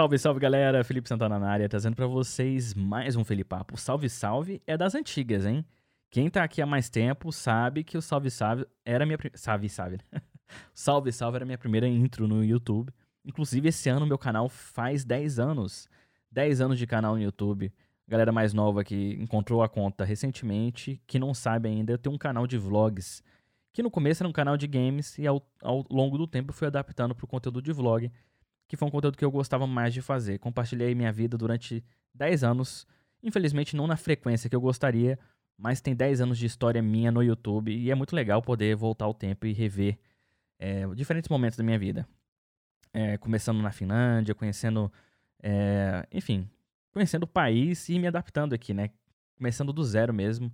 Salve, salve galera, Felipe Santana na área, trazendo para vocês mais um Felipapo. Salve, salve é das antigas, hein? Quem tá aqui há mais tempo sabe que o Salve, salve era minha. Salve, salve. salve, salve era minha primeira intro no YouTube. Inclusive, esse ano meu canal faz 10 anos. 10 anos de canal no YouTube. Galera mais nova que encontrou a conta recentemente, que não sabe ainda, eu tenho um canal de vlogs. Que no começo era um canal de games e ao, ao longo do tempo fui adaptando para o conteúdo de vlog que foi um conteúdo que eu gostava mais de fazer. Compartilhei minha vida durante 10 anos, infelizmente não na frequência que eu gostaria, mas tem 10 anos de história minha no YouTube e é muito legal poder voltar ao tempo e rever é, diferentes momentos da minha vida. É, começando na Finlândia, conhecendo, é, enfim, conhecendo o país e me adaptando aqui, né? Começando do zero mesmo.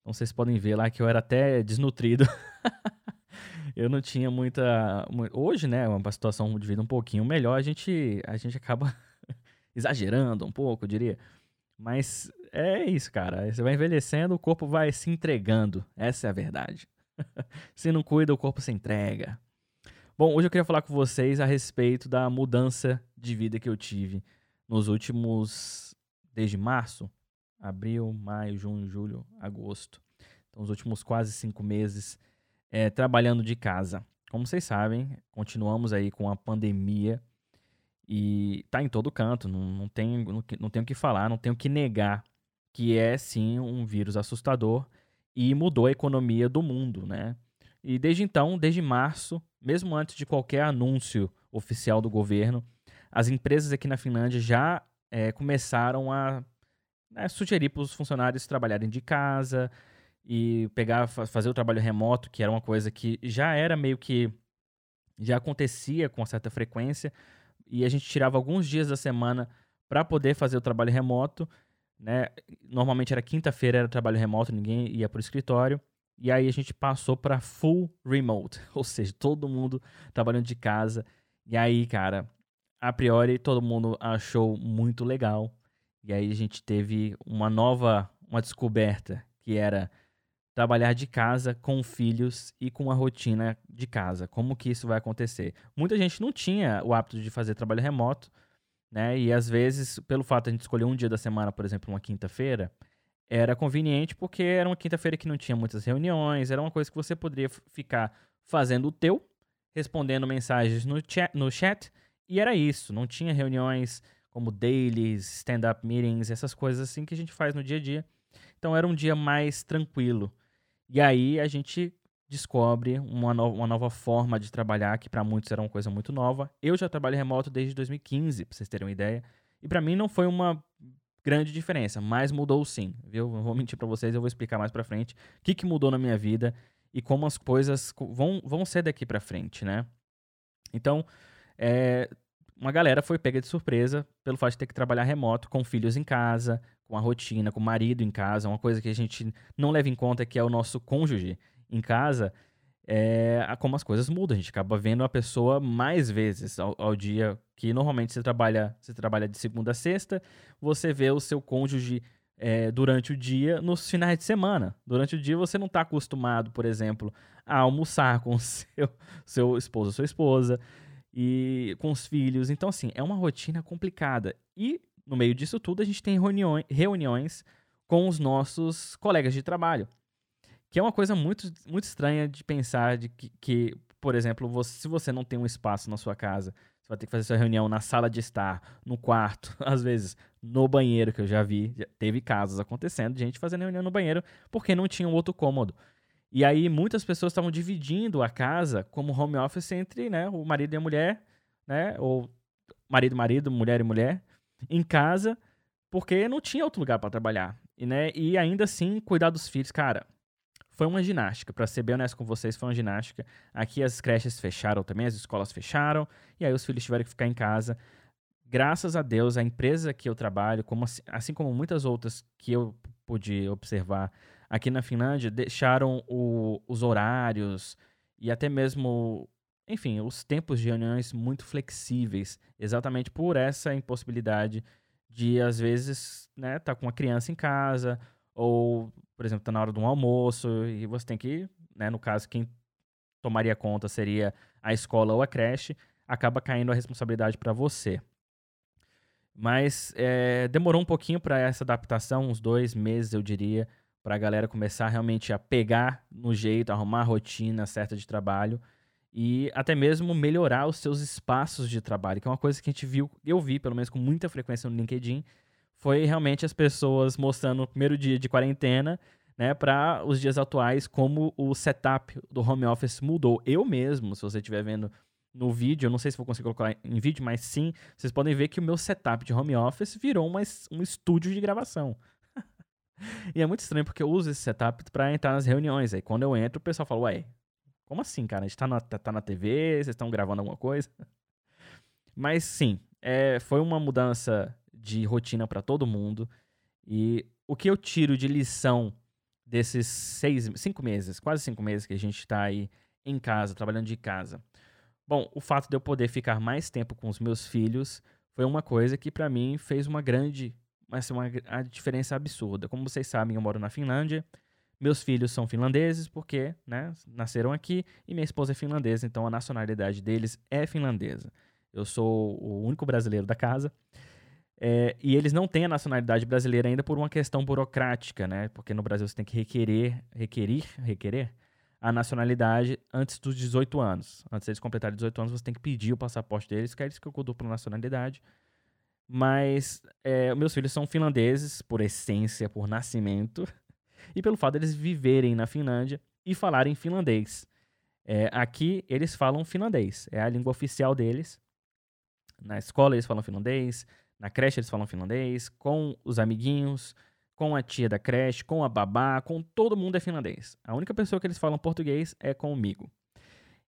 Então vocês podem ver lá que eu era até desnutrido. eu não tinha muita. Hoje, né, uma situação de vida um pouquinho melhor, a gente, a gente acaba exagerando um pouco, eu diria. Mas é isso, cara. Você vai envelhecendo, o corpo vai se entregando. Essa é a verdade. se não cuida, o corpo se entrega. Bom, hoje eu queria falar com vocês a respeito da mudança de vida que eu tive nos últimos. desde março, abril, maio, junho, julho, agosto. Então, os últimos quase cinco meses é, trabalhando de casa. Como vocês sabem, continuamos aí com a pandemia e tá em todo canto, não, não, tem, não, não tenho o que falar, não tenho o que negar que é sim um vírus assustador e mudou a economia do mundo, né? E desde então, desde março, mesmo antes de qualquer anúncio oficial do governo, as empresas aqui na Finlândia já é, começaram a né, sugerir para os funcionários trabalharem de casa, e pegar, fazer o trabalho remoto, que era uma coisa que já era meio que. já acontecia com certa frequência, e a gente tirava alguns dias da semana para poder fazer o trabalho remoto. Né? Normalmente era quinta-feira, era trabalho remoto, ninguém ia para o escritório. E aí a gente passou para full remote, ou seja, todo mundo trabalhando de casa. E aí, cara, a priori todo mundo achou muito legal. E aí a gente teve uma nova, uma descoberta, que era trabalhar de casa com filhos e com a rotina de casa. Como que isso vai acontecer? Muita gente não tinha o hábito de fazer trabalho remoto, né? E às vezes, pelo fato de a gente escolher um dia da semana, por exemplo, uma quinta-feira, era conveniente porque era uma quinta-feira que não tinha muitas reuniões, era uma coisa que você poderia ficar fazendo o teu, respondendo mensagens no chat, no chat e era isso. Não tinha reuniões como dailies, stand-up meetings, essas coisas assim que a gente faz no dia a dia. Então era um dia mais tranquilo. E aí a gente descobre uma, no uma nova forma de trabalhar, que para muitos era uma coisa muito nova. Eu já trabalho remoto desde 2015, para vocês terem uma ideia. E para mim não foi uma grande diferença, mas mudou sim, viu? Não vou mentir para vocês, eu vou explicar mais para frente o que, que mudou na minha vida e como as coisas vão, vão ser daqui para frente, né? Então, é, uma galera foi pega de surpresa pelo fato de ter que trabalhar remoto com filhos em casa, com a rotina, com o marido em casa, uma coisa que a gente não leva em conta que é o nosso cônjuge em casa, é como as coisas mudam. A gente acaba vendo a pessoa mais vezes ao, ao, dia, que normalmente você trabalha, você trabalha de segunda a sexta, você vê o seu cônjuge é, durante o dia nos finais de semana. Durante o dia você não está acostumado, por exemplo, a almoçar com o seu, seu esposo ou sua esposa e com os filhos. Então, assim, é uma rotina complicada. E no meio disso tudo, a gente tem reuniões, reuniões com os nossos colegas de trabalho. Que é uma coisa muito, muito estranha de pensar de que, que por exemplo, você, se você não tem um espaço na sua casa, você vai ter que fazer sua reunião na sala de estar, no quarto, às vezes no banheiro, que eu já vi, já teve casos acontecendo de gente fazendo reunião no banheiro porque não tinha um outro cômodo. E aí muitas pessoas estavam dividindo a casa como home office entre né, o marido e a mulher, né, ou marido marido, mulher e mulher, em casa, porque não tinha outro lugar para trabalhar. E, né, e ainda assim, cuidar dos filhos, cara, foi uma ginástica. Para ser bem honesto com vocês, foi uma ginástica. Aqui as creches fecharam também, as escolas fecharam, e aí os filhos tiveram que ficar em casa. Graças a Deus, a empresa que eu trabalho, como assim, assim como muitas outras que eu pude observar aqui na Finlândia, deixaram o, os horários e até mesmo enfim, os tempos de reuniões muito flexíveis, exatamente por essa impossibilidade de, às vezes, né, tá com uma criança em casa, ou, por exemplo, tá na hora de um almoço, e você tem que, né, no caso, quem tomaria conta seria a escola ou a creche, acaba caindo a responsabilidade para você. Mas é, demorou um pouquinho para essa adaptação, uns dois meses, eu diria, para a galera começar realmente a pegar no jeito, arrumar a rotina certa de trabalho e até mesmo melhorar os seus espaços de trabalho, que é uma coisa que a gente viu, eu vi pelo menos com muita frequência no LinkedIn, foi realmente as pessoas mostrando no primeiro dia de quarentena, né, para os dias atuais como o setup do home office mudou. Eu mesmo, se você estiver vendo no vídeo, eu não sei se vou conseguir colocar em vídeo, mas sim, vocês podem ver que o meu setup de home office virou uma, um estúdio de gravação. e é muito estranho porque eu uso esse setup para entrar nas reuniões. Aí quando eu entro, o pessoal fala, ué, como assim, cara? A gente tá na, tá na TV, vocês estão gravando alguma coisa? Mas sim, é, foi uma mudança de rotina para todo mundo. E o que eu tiro de lição desses seis, cinco meses, quase cinco meses que a gente está aí em casa, trabalhando de casa? Bom, o fato de eu poder ficar mais tempo com os meus filhos foi uma coisa que para mim fez uma grande, assim, uma, uma diferença absurda. Como vocês sabem, eu moro na Finlândia. Meus filhos são finlandeses porque, né, nasceram aqui e minha esposa é finlandesa, então a nacionalidade deles é finlandesa. Eu sou o único brasileiro da casa. É, e eles não têm a nacionalidade brasileira ainda por uma questão burocrática, né? Porque no Brasil você tem que requerer, requerir, requerer a nacionalidade antes dos 18 anos. Antes deles completarem 18 anos, você tem que pedir o passaporte deles, que é eles que eu dupla nacionalidade. Mas é, meus filhos são finlandeses por essência, por nascimento, e pelo fato deles viverem na Finlândia e falarem finlandês. É, aqui eles falam finlandês, é a língua oficial deles. Na escola eles falam finlandês, na creche eles falam finlandês, com os amiguinhos, com a tia da creche, com a babá, com todo mundo é finlandês. A única pessoa que eles falam português é comigo.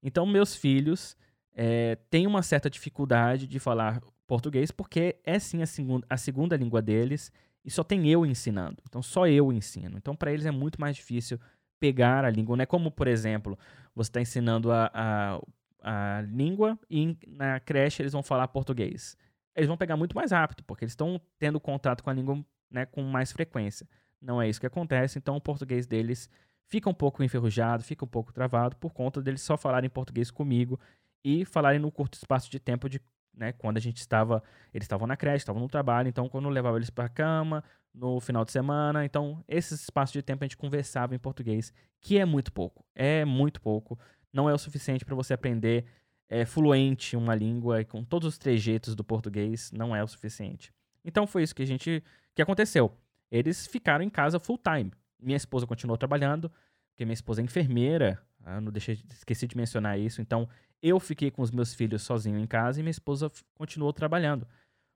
Então, meus filhos é, têm uma certa dificuldade de falar português porque é sim a, segunda, a segunda língua deles e só tem eu ensinando. Então, só eu ensino. Então, para eles é muito mais difícil pegar a língua. Não é como, por exemplo, você está ensinando a, a, a língua e na creche eles vão falar português. Eles vão pegar muito mais rápido, porque eles estão tendo contato com a língua né, com mais frequência. Não é isso que acontece, então o português deles fica um pouco enferrujado, fica um pouco travado por conta deles só falarem português comigo e falarem no curto espaço de tempo de né, quando a gente estava, eles estavam na creche, estavam no trabalho, então quando eu levava eles para a cama, no final de semana, então esse espaço de tempo a gente conversava em português, que é muito pouco, é muito pouco, não é o suficiente para você aprender é, fluente uma língua com todos os trejeitos do português, não é o suficiente. Então foi isso que a gente que aconteceu? Eles ficaram em casa full time. Minha esposa continuou trabalhando, porque minha esposa é enfermeira. Ah, não deixei, esqueci de mencionar isso. Então, eu fiquei com os meus filhos sozinho em casa e minha esposa continuou trabalhando.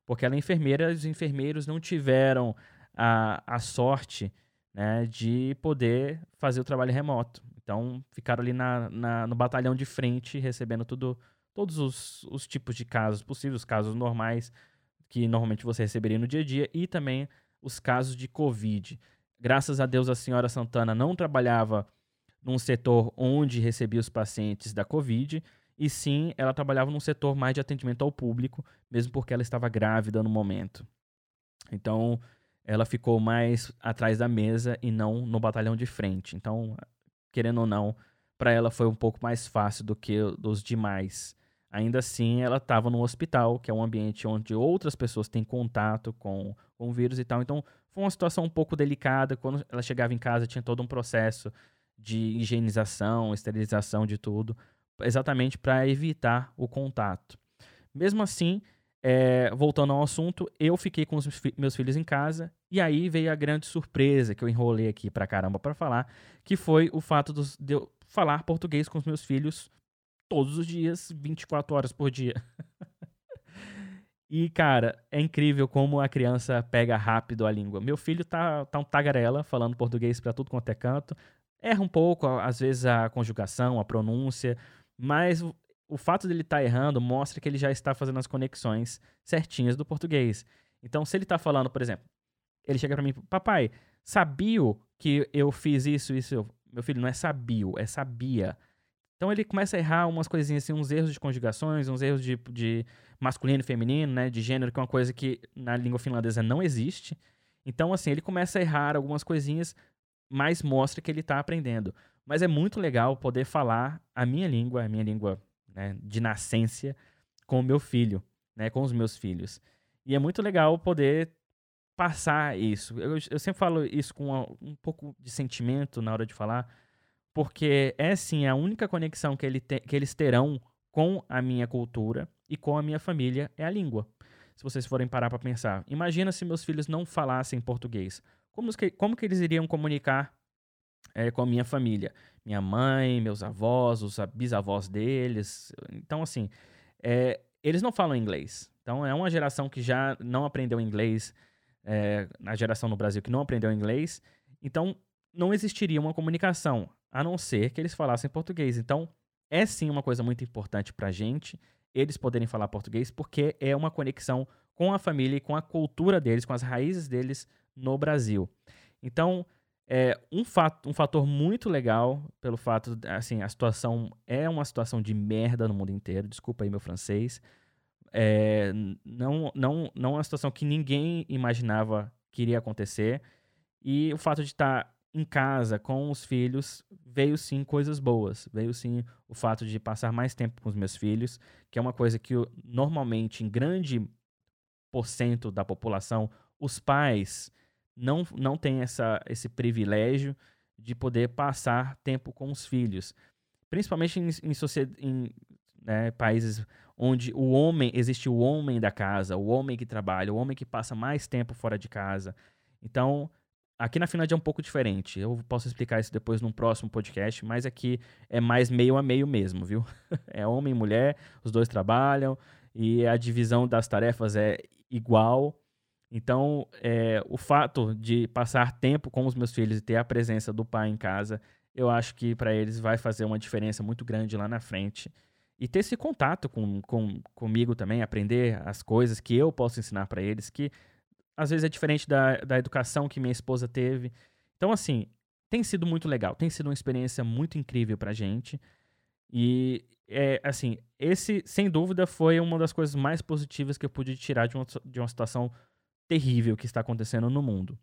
Porque ela é enfermeira e os enfermeiros não tiveram a, a sorte né, de poder fazer o trabalho remoto. Então, ficaram ali na, na, no batalhão de frente, recebendo tudo, todos os, os tipos de casos possíveis, os casos normais, que normalmente você receberia no dia a dia, e também os casos de Covid. Graças a Deus, a senhora Santana não trabalhava num setor onde recebia os pacientes da Covid, e sim ela trabalhava num setor mais de atendimento ao público, mesmo porque ela estava grávida no momento. Então, ela ficou mais atrás da mesa e não no batalhão de frente. Então, querendo ou não, para ela foi um pouco mais fácil do que dos demais ainda assim ela estava no hospital, que é um ambiente onde outras pessoas têm contato com, com o vírus e tal. Então foi uma situação um pouco delicada. Quando ela chegava em casa, tinha todo um processo de higienização, esterilização de tudo, exatamente para evitar o contato. Mesmo assim, é, voltando ao assunto, eu fiquei com os meus filhos em casa e aí veio a grande surpresa que eu enrolei aqui pra caramba para falar, que foi o fato dos, de eu falar português com os meus filhos todos os dias, 24 horas por dia. e, cara, é incrível como a criança pega rápido a língua. Meu filho tá, tá um tagarela, falando português para tudo quanto é canto. Erra um pouco, às vezes, a conjugação, a pronúncia, mas o, o fato dele estar tá errando mostra que ele já está fazendo as conexões certinhas do português. Então, se ele tá falando, por exemplo, ele chega para mim, papai, sabia que eu fiz isso, isso? Meu filho, não é sabio, é sabia. Então ele começa a errar umas coisinhas assim, uns erros de conjugações, uns erros de, de masculino e feminino, né, de gênero, que é uma coisa que na língua finlandesa não existe. Então, assim, ele começa a errar algumas coisinhas, mas mostra que ele está aprendendo. Mas é muito legal poder falar a minha língua, a minha língua né, de nascença, com o meu filho, né, com os meus filhos. E é muito legal poder passar isso. Eu, eu sempre falo isso com um pouco de sentimento na hora de falar, porque é sim a única conexão que, ele te, que eles terão com a minha cultura e com a minha família é a língua. Se vocês forem parar para pensar, imagina se meus filhos não falassem português. Como que, como que eles iriam comunicar é, com a minha família? Minha mãe, meus avós, os bisavós deles. Então, assim, é, eles não falam inglês. Então, é uma geração que já não aprendeu inglês, é, a geração no Brasil que não aprendeu inglês. Então, não existiria uma comunicação, a não ser que eles falassem português. Então, é sim uma coisa muito importante para a gente eles poderem falar português, porque é uma conexão com a família e com a cultura deles, com as raízes deles no Brasil. Então, é um, fato, um fator muito legal pelo fato, assim, a situação é uma situação de merda no mundo inteiro, desculpa aí meu francês, é, não, não, não é uma situação que ninguém imaginava que iria acontecer, e o fato de estar em casa com os filhos, veio sim coisas boas. Veio sim o fato de passar mais tempo com os meus filhos, que é uma coisa que eu, normalmente, em grande porcento da população, os pais não, não têm essa, esse privilégio de poder passar tempo com os filhos. Principalmente em, em, em né, países onde o homem, existe o homem da casa, o homem que trabalha, o homem que passa mais tempo fora de casa. Então, Aqui na Finlândia é um pouco diferente. Eu posso explicar isso depois num próximo podcast, mas aqui é mais meio a meio mesmo, viu? é homem e mulher, os dois trabalham e a divisão das tarefas é igual. Então, é, o fato de passar tempo com os meus filhos e ter a presença do pai em casa, eu acho que para eles vai fazer uma diferença muito grande lá na frente. E ter esse contato com, com, comigo também, aprender as coisas que eu posso ensinar para eles, que às vezes é diferente da, da educação que minha esposa teve. Então, assim, tem sido muito legal, tem sido uma experiência muito incrível pra gente. E, é, assim, esse, sem dúvida, foi uma das coisas mais positivas que eu pude tirar de uma, de uma situação terrível que está acontecendo no mundo.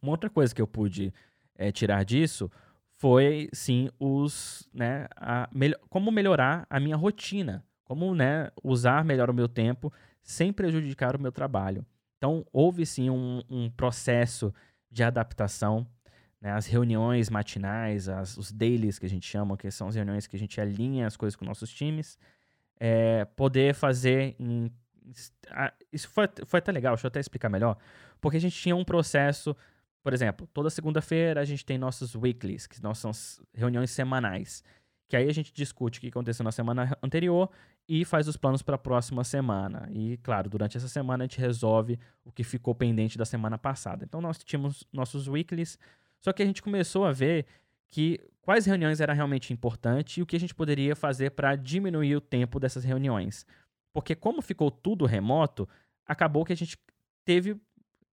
Uma outra coisa que eu pude é, tirar disso foi, sim, os, né, a, como melhorar a minha rotina, como, né, usar melhor o meu tempo sem prejudicar o meu trabalho. Então, houve sim um, um processo de adaptação. Né? As reuniões matinais, as, os dailies que a gente chama, que são as reuniões que a gente alinha as coisas com nossos times, é, poder fazer em, isso foi, foi até legal, deixa eu até explicar melhor. Porque a gente tinha um processo, por exemplo, toda segunda-feira a gente tem nossos weeklies, que são reuniões semanais. Que aí a gente discute o que aconteceu na semana anterior e faz os planos para a próxima semana. E, claro, durante essa semana a gente resolve o que ficou pendente da semana passada. Então, nós tínhamos nossos weeklies, só que a gente começou a ver que quais reuniões era realmente importante e o que a gente poderia fazer para diminuir o tempo dessas reuniões. Porque como ficou tudo remoto, acabou que a gente teve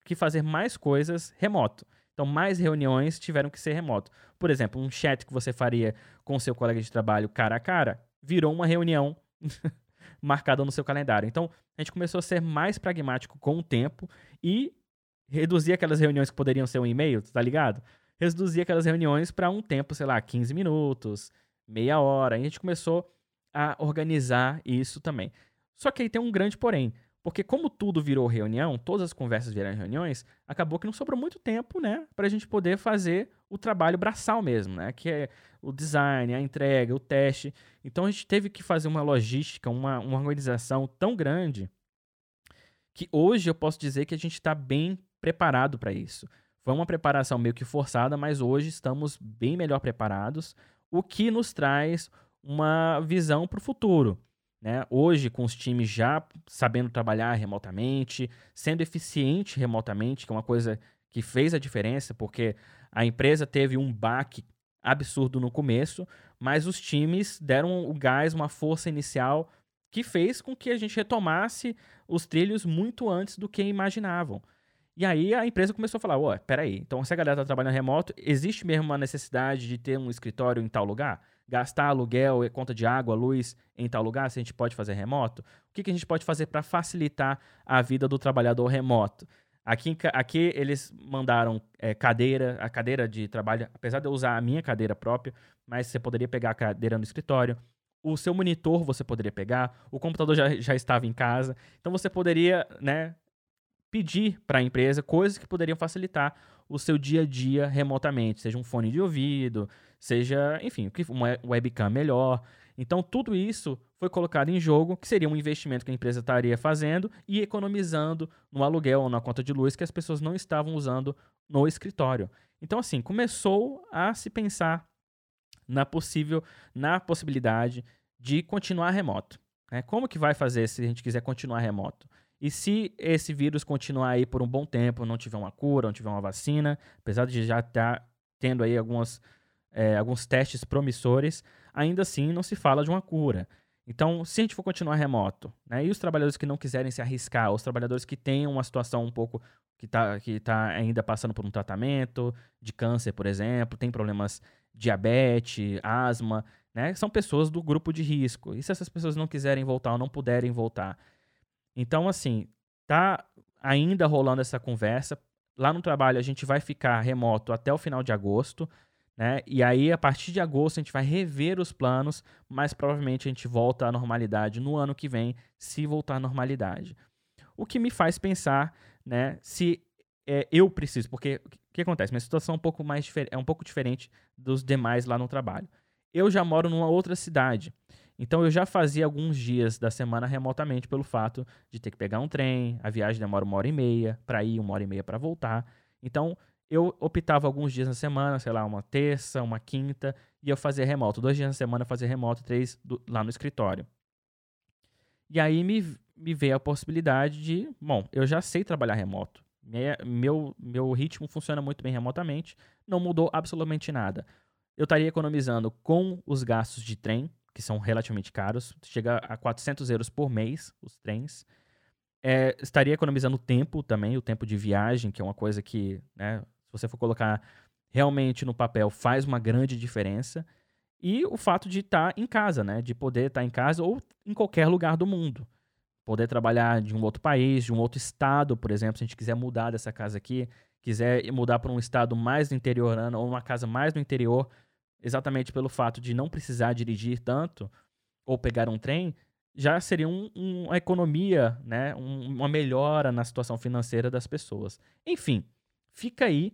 que fazer mais coisas remoto. Então, mais reuniões tiveram que ser remoto. Por exemplo, um chat que você faria com seu colega de trabalho cara a cara virou uma reunião marcada no seu calendário. Então, a gente começou a ser mais pragmático com o tempo e reduzir aquelas reuniões que poderiam ser um e-mail, tá ligado? Reduzir aquelas reuniões para um tempo, sei lá, 15 minutos, meia hora. E a gente começou a organizar isso também. Só que aí tem um grande porém. Porque como tudo virou reunião, todas as conversas viraram reuniões, acabou que não sobrou muito tempo, né, para a gente poder fazer o trabalho braçal mesmo, né, que é o design, a entrega, o teste. Então a gente teve que fazer uma logística, uma, uma organização tão grande que hoje eu posso dizer que a gente está bem preparado para isso. Foi uma preparação meio que forçada, mas hoje estamos bem melhor preparados, o que nos traz uma visão para o futuro. Né? Hoje, com os times já sabendo trabalhar remotamente, sendo eficiente remotamente, que é uma coisa que fez a diferença, porque a empresa teve um baque absurdo no começo, mas os times deram o gás, uma força inicial que fez com que a gente retomasse os trilhos muito antes do que imaginavam. E aí a empresa começou a falar: ué, peraí, então se a galera está trabalhando remoto, existe mesmo uma necessidade de ter um escritório em tal lugar? Gastar aluguel e conta de água, luz em tal lugar, se a gente pode fazer remoto? O que, que a gente pode fazer para facilitar a vida do trabalhador remoto? Aqui, aqui eles mandaram é, cadeira, a cadeira de trabalho, apesar de eu usar a minha cadeira própria, mas você poderia pegar a cadeira no escritório. o seu monitor você poderia pegar, o computador já, já estava em casa, então você poderia, né, pedir para a empresa coisas que poderiam facilitar o seu dia a dia remotamente, seja um fone de ouvido, seja, enfim, uma webcam melhor. Então, tudo isso foi colocado em jogo, que seria um investimento que a empresa estaria fazendo e economizando no aluguel ou na conta de luz que as pessoas não estavam usando no escritório. Então, assim, começou a se pensar na possível, na possibilidade de continuar remoto. Né? Como que vai fazer se a gente quiser continuar remoto? E se esse vírus continuar aí por um bom tempo, não tiver uma cura, não tiver uma vacina, apesar de já estar tá tendo aí algumas, é, alguns testes promissores, ainda assim não se fala de uma cura. Então, se a gente for continuar remoto, né, e os trabalhadores que não quiserem se arriscar, os trabalhadores que têm uma situação um pouco que está que tá ainda passando por um tratamento de câncer, por exemplo, tem problemas diabetes, asma, né, são pessoas do grupo de risco. E se essas pessoas não quiserem voltar ou não puderem voltar? Então, assim, tá ainda rolando essa conversa. Lá no trabalho a gente vai ficar remoto até o final de agosto, né? E aí, a partir de agosto, a gente vai rever os planos, mas provavelmente a gente volta à normalidade no ano que vem, se voltar à normalidade. O que me faz pensar, né, se é, eu preciso, porque o que acontece? Minha situação é um pouco mais é um pouco diferente dos demais lá no trabalho. Eu já moro numa outra cidade. Então eu já fazia alguns dias da semana remotamente pelo fato de ter que pegar um trem, a viagem demora uma hora e meia para ir, uma hora e meia para voltar. Então eu optava alguns dias na semana, sei lá, uma terça, uma quinta, e eu fazia remoto. Dois dias na semana eu fazia remoto, três do, lá no escritório. E aí me, me veio a possibilidade de, bom, eu já sei trabalhar remoto. meu, meu ritmo funciona muito bem remotamente, não mudou absolutamente nada. Eu estaria economizando com os gastos de trem, que são relativamente caros, chega a 400 euros por mês os trens. É, estaria economizando tempo também, o tempo de viagem, que é uma coisa que, né, você for colocar realmente no papel, faz uma grande diferença. E o fato de estar tá em casa, né, de poder estar tá em casa ou em qualquer lugar do mundo. Poder trabalhar de um outro país, de um outro estado, por exemplo, se a gente quiser mudar dessa casa aqui, quiser mudar para um estado mais no interior ou uma casa mais no interior, exatamente pelo fato de não precisar dirigir tanto ou pegar um trem, já seria um, um, uma economia, né? Um, uma melhora na situação financeira das pessoas. Enfim, fica aí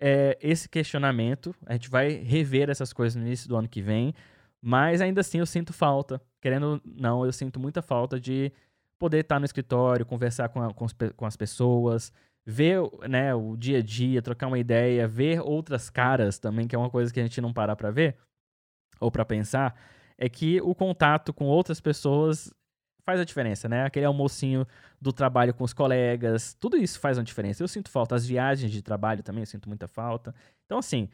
é, esse questionamento. A gente vai rever essas coisas no início do ano que vem, mas ainda assim eu sinto falta. Querendo não, eu sinto muita falta de poder estar no escritório, conversar com, a, com, os, com as pessoas, ver né, o dia a dia, trocar uma ideia, ver outras caras também, que é uma coisa que a gente não para para ver ou para pensar, é que o contato com outras pessoas faz a diferença, né? Aquele almocinho do trabalho com os colegas, tudo isso faz uma diferença. Eu sinto falta. As viagens de trabalho também, eu sinto muita falta. Então, assim,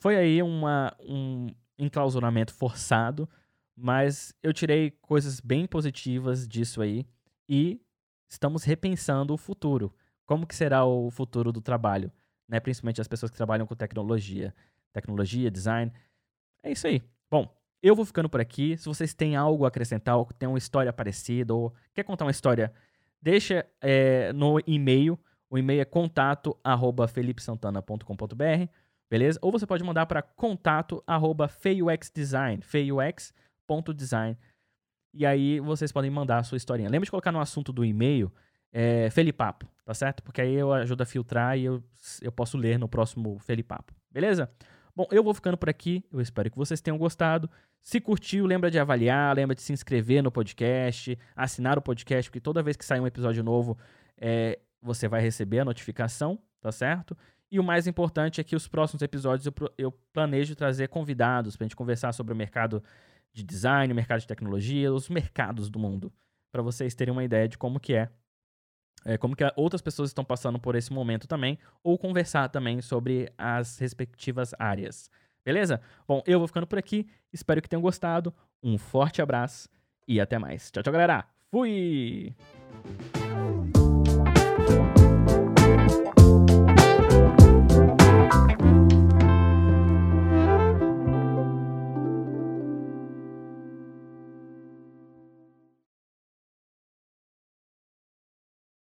foi aí uma, um enclausuramento forçado, mas eu tirei coisas bem positivas disso aí e estamos repensando o futuro como que será o futuro do trabalho, né? Principalmente as pessoas que trabalham com tecnologia, tecnologia, design. É isso aí. Bom, eu vou ficando por aqui. Se vocês têm algo a acrescentar, ou tem uma história parecida, ou quer contar uma história, deixa é, no e-mail. O e-mail é contato@felipesantana.com.br, beleza? Ou você pode mandar para contato@feuxdesign, feux.design. E aí vocês podem mandar a sua historinha. Lembra de colocar no assunto do e-mail é, Felipapo, tá certo? Porque aí eu ajudo a filtrar e eu, eu posso ler no próximo Felipapo, beleza? Bom, eu vou ficando por aqui. Eu espero que vocês tenham gostado. Se curtiu, lembra de avaliar, lembra de se inscrever no podcast, assinar o podcast, porque toda vez que sair um episódio novo, é, você vai receber a notificação, tá certo? E o mais importante é que os próximos episódios eu, eu planejo trazer convidados para a gente conversar sobre o mercado de design, o mercado de tecnologia, os mercados do mundo, para vocês terem uma ideia de como que é é, como que outras pessoas estão passando por esse momento também, ou conversar também sobre as respectivas áreas. Beleza? Bom, eu vou ficando por aqui. Espero que tenham gostado. Um forte abraço e até mais. Tchau, tchau, galera. Fui!